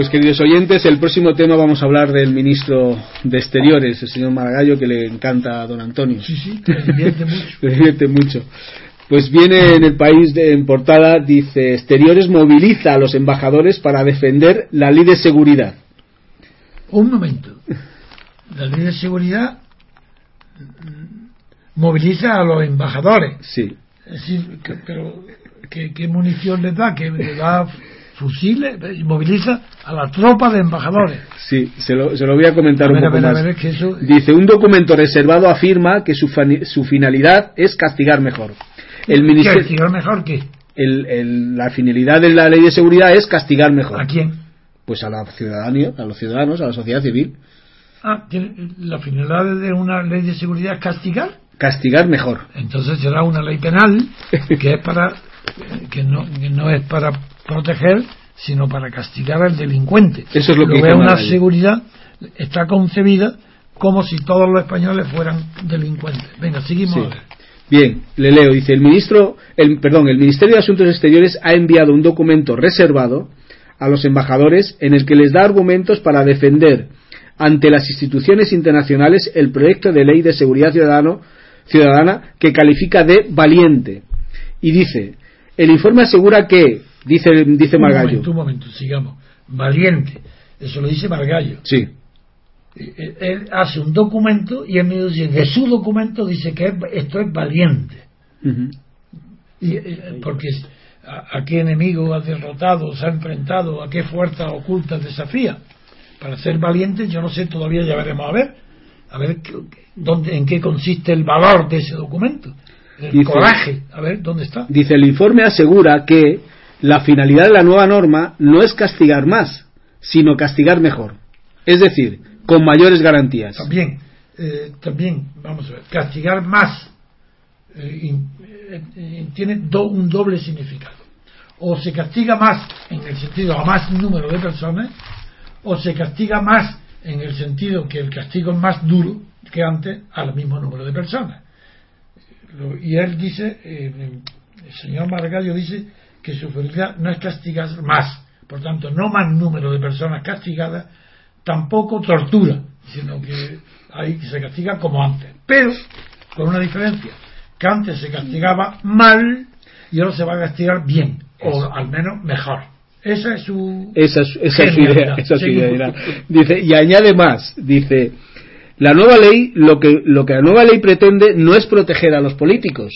Pues queridos oyentes, el próximo tema vamos a hablar del ministro de Exteriores, el señor Maragallo, que le encanta a don Antonio. Sí, sí, le divierte mucho. le divierte mucho. Pues viene en el país de, en portada, dice, Exteriores moviliza a los embajadores para defender la ley de seguridad. Un momento. La ley de seguridad moviliza a los embajadores. Sí. Es decir, que- pero ¿qué, qué munición les da? ¿Que le da fusiles? Y moviliza a la tropa de embajadores. Sí, se lo, se lo voy a comentar A ver, un a poco a más. ver, es que eso... Dice, un documento reservado afirma que su, su finalidad es castigar mejor. El ¿Qué? ministerio, ¿Castigar mejor el- el- la finalidad de la ley de seguridad es castigar mejor. ¿A quién? Pues a la ciudadanía, a los ciudadanos, a la sociedad civil. Ah, la finalidad de una ley de seguridad es castigar. Castigar mejor. Entonces será una ley penal que es para que no, que no es para proteger, sino para castigar al delincuente. Eso es lo que dice una seguridad está concebida como si todos los españoles fueran delincuentes. Venga, seguimos. Sí. Bien, le leo. Dice, el ministro, el, perdón, el Ministerio de Asuntos Exteriores ha enviado un documento reservado a los embajadores en el que les da argumentos para defender ante las instituciones internacionales el proyecto de ley de seguridad ciudadano, ciudadana que califica de valiente. Y dice, el informe asegura que, dice, dice Un Margallo, momento, un momento, sigamos. Valiente. Eso lo dice Margallo. sí, Eh, Él hace un documento y en medio dice, de su documento dice que es- esto es valiente. Y, eh, porque a, a qué enemigo ha derrotado, se ha enfrentado, a qué fuerza oculta desafía. Para ser valiente, yo no sé, todavía ya veremos a ver, a ver qué- dónde, en qué consiste el valor de ese documento. El Dice- coraje, a ver dónde está. Dice, el informe asegura que la finalidad de la nueva norma no es castigar más, sino castigar mejor. Es decir, con mayores garantías. También, eh, también, vamos a ver, castigar más eh, eh, tiene do- un doble significado. O se castiga más en el sentido a más número de personas, o se castiga más en el sentido que el castigo es más duro que antes al mismo número de personas. Lo- y él dice, el señor Margallo dice que su finalidad no es castigar más, por tanto, no más número de personas castigadas, tampoco tortura, sino que ahí se castiga como antes, pero con una diferencia, que antes se castigaba mal y ahora se va a castigar bien, o al menos mejor. Esa es su... Esa es, esa es su idea. Esa es su idea. Dice, y añade más, dice, la nueva ley, lo que, lo que la nueva ley pretende no es proteger a los políticos,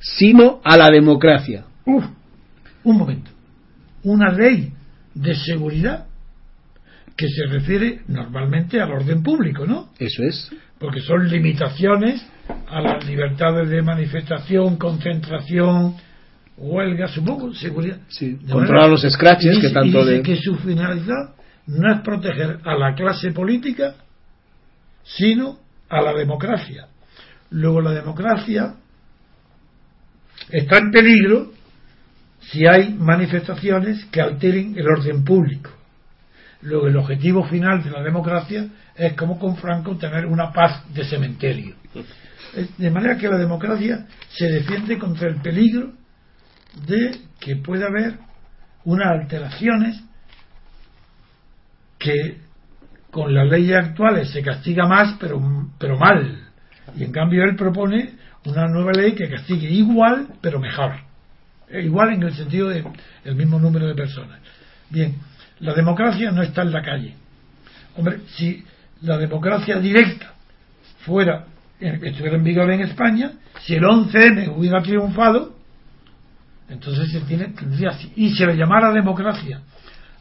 sino a la democracia. Uf, un momento. Una ley de seguridad que se refiere normalmente al orden público, ¿no? Eso es. Porque son limitaciones a las libertades de manifestación, concentración, huelga, supongo, seguridad. Sí, controlar los scratches y dice- que tanto dice de- que su finalidad no es proteger a la clase política, sino a la democracia. Luego la democracia está en peligro si hay manifestaciones que alteren el orden público. Luego el objetivo final de la democracia es como con Franco tener una paz de cementerio. De manera que la democracia se defiende contra el peligro de que pueda haber unas alteraciones que con las leyes actuales se castiga más pero, pero mal y en cambio él propone una nueva ley que castigue igual pero mejor igual en el sentido de el mismo número de personas. Bien la democracia no está en la calle. Hombre si la democracia directa fuera eh, estuviera en vigor en España si el 11M hubiera triunfado entonces se tiene tendría y se le llamara democracia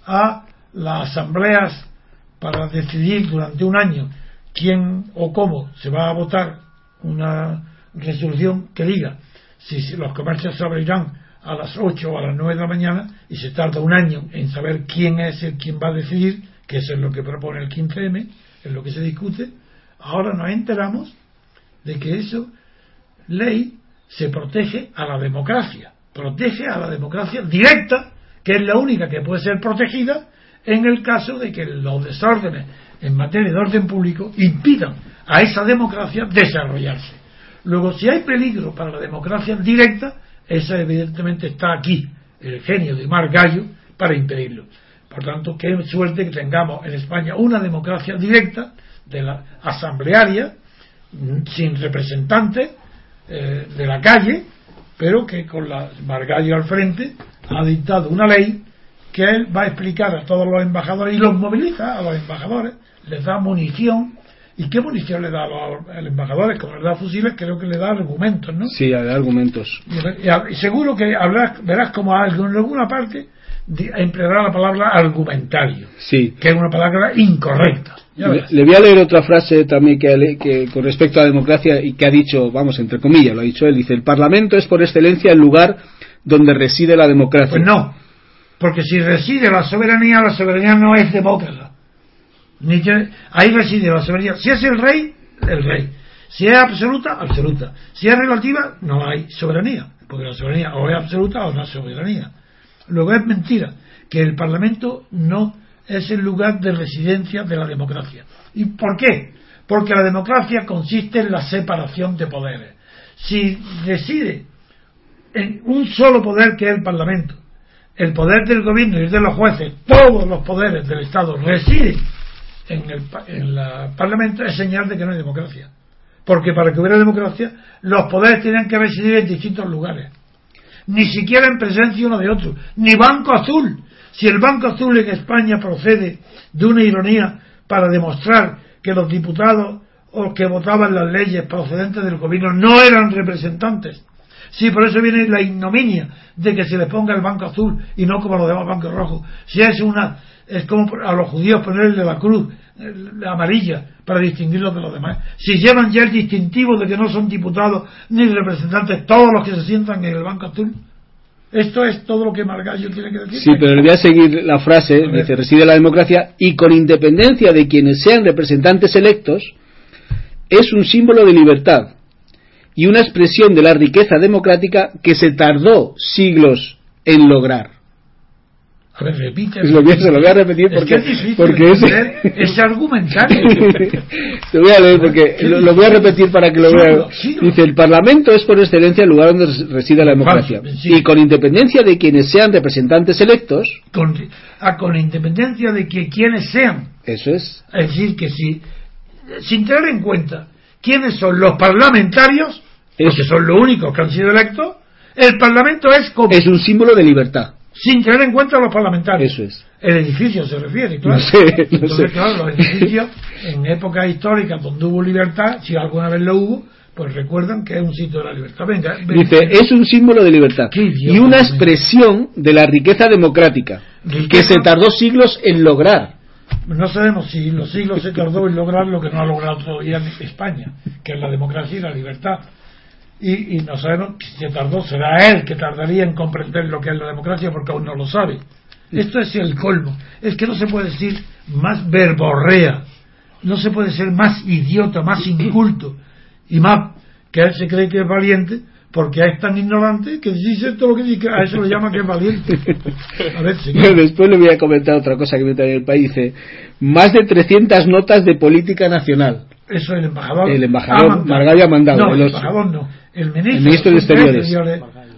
a las asambleas para decidir durante un año quién o cómo se va a votar una resolución que diga si los comercios se abrirán a las 8 o a las 9 de la mañana y se tarda un año en saber quién es el quien va a decidir, que eso es lo que propone el 15M, es lo que se discute, ahora nos enteramos de que eso, ley, se protege a la democracia, protege a la democracia directa, que es la única que puede ser protegida en el caso de que los desórdenes en materia de orden público impidan a esa democracia desarrollarse. Luego, si hay peligro para la democracia directa, esa evidentemente está aquí, el genio de Mar Gallo, para impedirlo. Por tanto, qué suerte que tengamos en España una democracia directa de la asamblearia, sin representantes eh, de la calle, pero que con la Margallo al frente ha dictado una ley que él va a explicar a todos los embajadores y los moviliza a los embajadores, les da munición. ¿Y qué munición le da a los, embajadores? Como le da fusiles, creo que le da argumentos, ¿no? Sí, da argumentos. Y, seguro que verás como en alguna parte empleará la palabra argumentario, sí. que es una palabra incorrecta. Le, voy a leer otra frase también que, que, con respecto a la democracia y que ha dicho, vamos, entre comillas, lo ha dicho él, dice, el Parlamento es por excelencia el lugar donde reside la democracia. Pues no, porque si reside la soberanía, la soberanía no es demócrata. Ni ahí reside la soberanía. Si es el rey, el rey. Si es absoluta, absoluta. Si es relativa, no hay soberanía, porque la soberanía o es absoluta o no es soberanía. Luego es mentira que el Parlamento no es el lugar de residencia de la democracia. ¿Y por qué? Porque la democracia consiste en la separación de poderes. Si reside en un solo poder que es el Parlamento, el poder del gobierno y el de los jueces, todos los poderes del Estado residen en el, en Parlamento, es señal de que no hay democracia. Porque para que hubiera democracia, los poderes tienen que residir en distintos lugares. Ni siquiera en presencia uno de otro. Ni Banco Azul, si el Banco Azul en España procede de una ironía para demostrar que los diputados o que votaban las leyes procedentes del gobierno no eran representantes. Si por eso viene la ignominia de que se le ponga el Banco Azul y no como los demás bancos rojos. Si es una es como a los judíos ponerle la cruz la amarilla para distinguirlos de los demás. Si llevan ya el distintivo de que no son diputados ni representantes todos los que se sientan en el Banco Azul, esto es todo lo que Margallo tiene que decir. Sí, pero le voy a seguir la frase, dice, reside la democracia y con independencia de quienes sean representantes electos, es un símbolo de libertad y una expresión de la riqueza democrática que se tardó siglos en lograr. A ver, repite. Lo voy, se lo voy a repetir porque, es porque ese, ese argumentario. Te voy a leer porque lo, voy a repetir para que lo vean. Dice, el Parlamento es por excelencia el lugar donde reside la democracia. Y con independencia de quienes sean representantes electos. Con, ah, con independencia de que quienes sean. Eso es. Es decir, que si, sin tener en cuenta quiénes son los parlamentarios, porque son los únicos que han sido electos, el Parlamento es como... Es un símbolo de libertad sin tener en cuenta a los parlamentarios. Eso es. El edificio se refiere, claro. No sé, no Entonces, claro, los edificios en épocas históricas donde hubo libertad, si alguna vez lo hubo, pues recuerdan que es un sitio de la libertad. Venga, Dice, es un símbolo de libertad y una expresión de la riqueza democrática que se tardó siglos en lograr. No sabemos si los siglos se tardó en lograr lo que no ha logrado todavía España, que es la democracia y la libertad y, no sabemos si se tardó, será él que tardaría en comprender lo que es la democracia porque aún no lo sabe. Esto es el colmo. Es que no se puede decir más verborrea, no se puede ser más idiota, más inculto y más que él se cree que es valiente porque es tan ignorante que dice todo lo que dice, a eso le llama que es valiente. A ver, Después le voy a comentar otra cosa que me trae el país. Dice, más de 300 notas de política nacional. Eso el embajador. El embajador Margallo ha mandado. No, el embajador no el ministro, de Exteriores.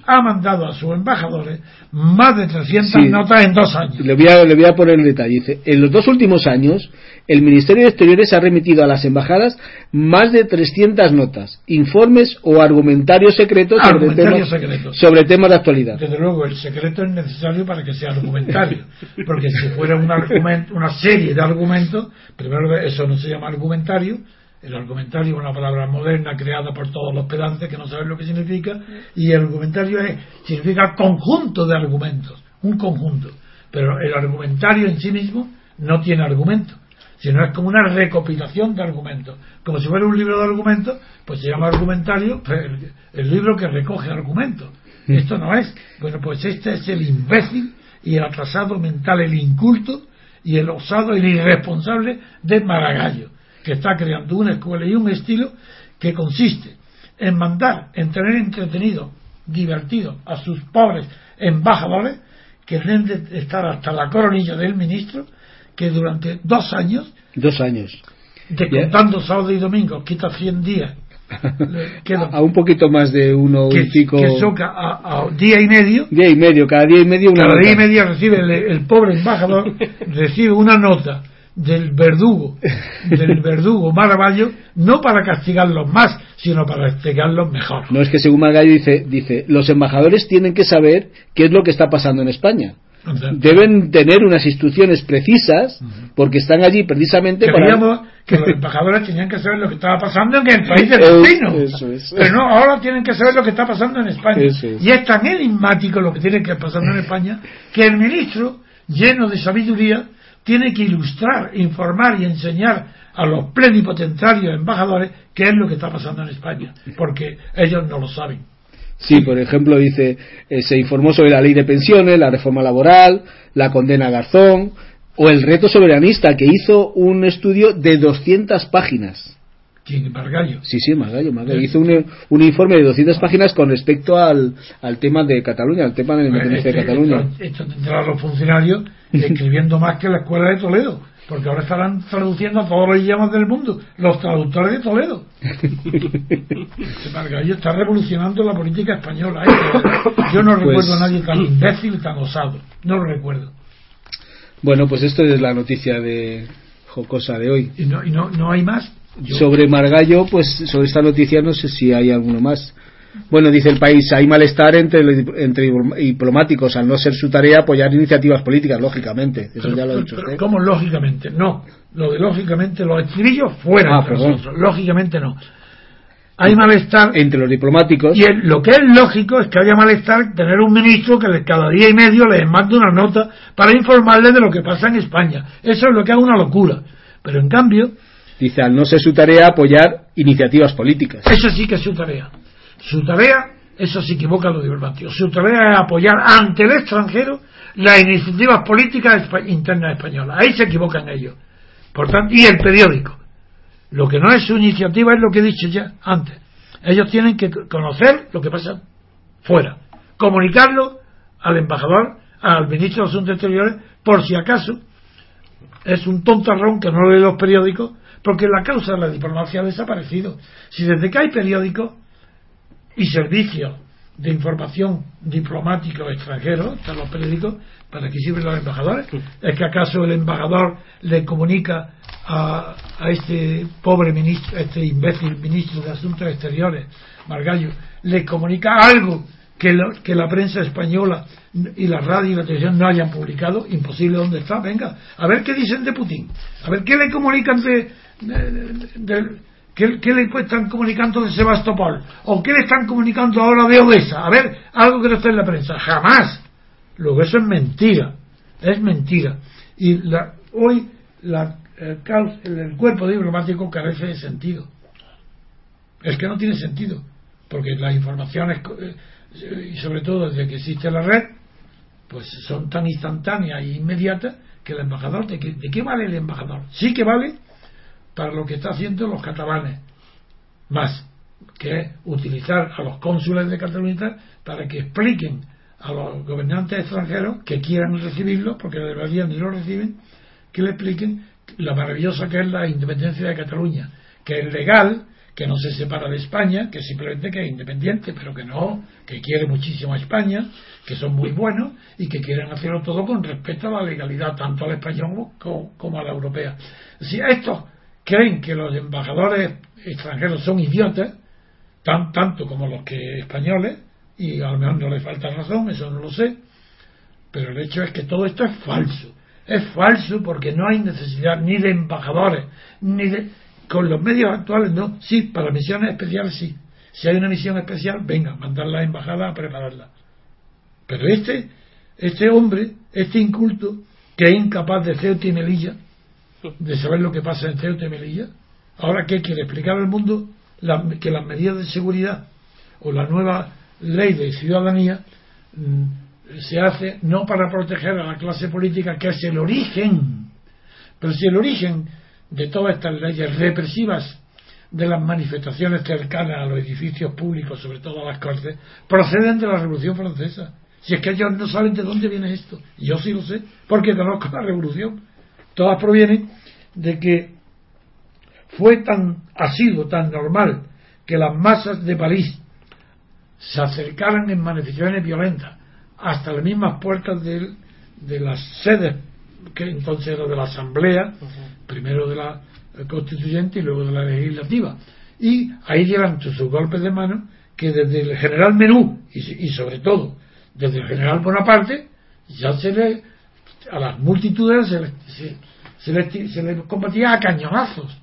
ha mandado a sus embajadores más de 300 notas en dos años. Le voy, a, le voy a poner el detalle. Dice, en los dos últimos años, el Ministerio de Exteriores ha remitido a las embajadas más de 300 notas, informes o argumentarios secretos, sobre, temas, sobre temas de actualidad. Desde luego, el secreto es necesario para que sea argumentario, porque si fuera un argumento, una serie de argumentos, primero eso no se llama argumentario, el argumentario es una palabra moderna creada por todos los pedantes que no saben lo que significa, y el argumentario es, significa conjunto de argumentos, un conjunto. Pero el argumentario en sí mismo no tiene argumento, sino es como una recopilación de argumentos. Como si fuera un libro de argumentos, pues se llama argumentario el, el libro que recoge argumentos. Esto no es. Bueno, pues este es el imbécil y el atrasado mental, el inculto y el osado y el irresponsable de Maragallo que está creando una escuela y un estilo que consiste en mandar, en tener entretenido divertido a sus pobres embajadores que deben de estar hasta la coronilla del ministro que durante dos años dos años. descontando sábado y domingo quita 100 días a un poquito más de uno que, y pico. que son a, a día y medio. Día y medio cada día y medio una cada nota. día y medio recibe el, el pobre embajador recibe una nota del verdugo del verdugo Maravallo no para castigarlos más sino para castigarlos mejor. No es que según Margallo dice dice los embajadores tienen que saber qué es lo que está pasando en España. Deben tener unas instrucciones precisas porque están allí precisamente Creíamos para que los embajadores tenían que saber lo que estaba pasando en el país de Es- destino eso es. pero no ahora tienen que saber lo que está pasando en España. Eso y es tan enigmático lo que tiene que pasar en España que el ministro lleno de sabiduría tiene que ilustrar informar y enseñar a los plenipotentarios embajadores qué es lo que está pasando en España porque ellos no lo saben Sí, por ejemplo, dice, eh, se informó sobre la ley de pensiones, la reforma laboral, la condena a Garzón, o el reto soberanista, que hizo un estudio de 200 páginas. ¿Quién? Margallo Sí, sí, Magallo, Magallo. Hizo un, un informe de 200 páginas con respecto al, al tema de Cataluña, al tema de la independencia de Este- Cataluña. Esto, esto tendrán los funcionarios escribiendo más que la escuela de Toledo, porque ahora estarán traduciendo a todos los idiomas del mundo, los traductores de Toledo. Este Margallo está revolucionando la política española. ¿eh? Yo no Pues- recuerdo a nadie tan imbécil tan osado. No lo recuerdo. Bueno, pues esto es la noticia de jocosa de hoy. Y no, y no, no hay más. Yo- Sobre Margallo, pues sobre esta noticia no sé si hay alguno más. Bueno, dice el país, hay malestar entre, entre diplomáticos al no ser su tarea apoyar iniciativas políticas, lógicamente. Eso pero- ya lo ha dicho pero usted. ¿Cómo lógicamente? No. Lo de lógicamente, los estribillos fuera Ah, perdón. nosotros. Lógicamente no. Hay malestar Entre los diplomáticos. Y el- lo que es lógico es que haya malestar tener un ministro que les- cada día y medio les mande una nota para informarles de lo que pasa en España. Eso es lo que es una locura. Pero en cambio, Dice, al no ser su tarea apoyar iniciativas políticas. eso sí que es su tarea. Su tarea, eso se equivoca los diplomáticos, su tarea es apoyar ante el extranjero las iniciativas políticas internas españolas. Ahí se equivocan ellos. Por tanto, y el periódico. Lo que no es su iniciativa es lo que he dicho ya antes. Ellos tienen que conocer lo que pasa fuera, comunicarlo al embajador, al ministro de Asuntos Exteriores, por si acaso es un tontarrón que no lee los periódicos, porque la causa de la diplomacia ha desaparecido. Si desde que hay periódicos y servicios de información diplomático extranjero, están los periódicos, ¿para qué sirven los embajadores? ¿Es que acaso el embajador le comunica a, a este pobre ministro, a este imbécil ministro de Asuntos Exteriores, Margallo, le comunica algo que, lo- que la prensa española y la radio y la televisión no hayan publicado? Imposible, ¿dónde está? Venga, a ver qué dicen de Putin, a ver qué le comunican de, de- ¿Qué, le están comunicando de Sebastopol? ¿O qué le están comunicando ahora de Odessa? A ver, algo que no está en la prensa. Jamás. Luego eso es mentira. Es mentira. Y la- hoy la, el, caos- el- el cuerpo diplomático carece de sentido. Es que no tiene sentido. Porque las informaciones, eh, y sobre todo desde que existe la red, pues son tan instantáneas e inmediatas que el embajador, ¿de qué, de qué vale el embajador? Sí que vale para lo que está haciendo los catalanes, más que utilizar a los cónsules de Cataluña para que expliquen a los gobernantes extranjeros que quieran recibirlos, porque de verdad ni lo reciben, que le expliquen la maravillosa que es la independencia de Cataluña, que es legal, que no se separa de España, que simplemente que es independiente, pero que no, que quiere muchísimo a España, que son muy buenos y que quieren hacerlo todo con respeto a la legalidad, tanto al español como, como a la europea. Si estos creen que los embajadores extranjeros son idiotas, tan, tanto como los que españoles, y a lo mejor no les falta razón, eso no lo sé, pero el hecho es que todo esto es falso. Es falso porque no hay necesidad ni de embajadores, ni de. Con los medios actuales, no. Sí, para misiones especiales, sí. Si hay una misión especial, venga, mandar la embajada a prepararla. Pero este, este hombre, este inculto, que es incapaz de Ceuta y Melilla, de saber lo que pasa en Ceuta y Melilla, ahora qué quiere explicar al mundo que las medidas de seguridad o la nueva ley de ciudadanía mm, se hace no para proteger a la clase política, que es el origen, pero si el origen de todas estas leyes represivas de las manifestaciones cercanas a los edificios públicos, sobre todo a las cortes, proceden de la Revolución Francesa. Si es que ellos no saben de dónde viene esto, yo sí lo sé, porque conozco la Revolución. Todas provienen de que fue tan, ha sido tan normal que las masas de París se acercaran en manifestaciones violentas hasta las mismas puertas de, de las sedes que entonces era de la Asamblea, primero de la Constituyente y luego de la Legislativa. Y ahí llevan sus golpes de mano que desde el general Menú y, sobre todo desde el general Bonaparte ya se le a las multitudes se, se, se, les combatía a cañonazos.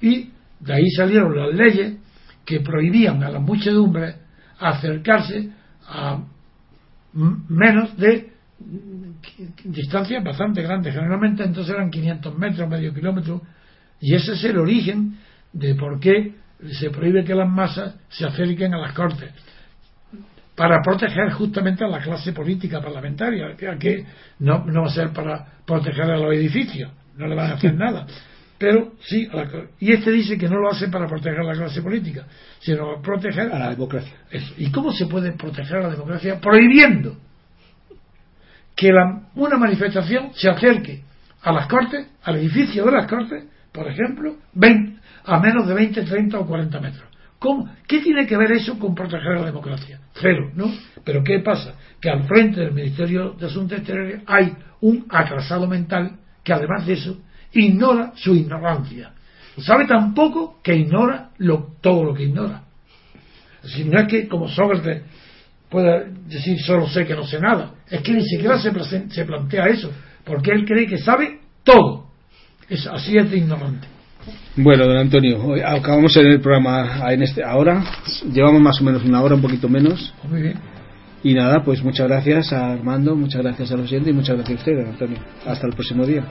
Y de ahí salieron las leyes que prohibían a las muchedumbres acercarse a menos de distancias bastante grandes, generalmente entonces eran 500 metros, medio kilómetro, y ese es el origen de por qué se prohíbe que las masas se acerquen a las cortes, para proteger justamente a la clase política parlamentaria, que no, no va a ser para proteger a los edificios, no le van a hacer nada. Pero sí, y este dice que no lo hace para proteger a la clase política, sino para proteger a la democracia. ¿Y cómo se puede proteger a la democracia? Prohibiendo que una manifestación se acerque a las Cortes, al edificio de las Cortes, por ejemplo, a menos de 20, 30 o 40 metros. ¿Cómo? ¿Qué tiene que ver eso con proteger a la democracia? Cero, ¿no? Pero ¿qué pasa? Que al frente del Ministerio de Asuntos Exteriores hay un atrasado mental que además de eso ignora su ignorancia. Sabe tan poco que ignora lo, todo lo que ignora. Si no es que como Sócrates pueda decir solo sé que no sé nada, es que ni siquiera se, se plantea eso, porque él cree que sabe todo. Es, así es de ignorante. Bueno, don Antonio, acabamos en el programa en este ahora. Llevamos más o menos una hora, un poquito menos. Muy bien. Y nada, pues muchas gracias a Armando, muchas gracias a los oyentes y muchas gracias a usted, Antonio. Hasta el próximo día.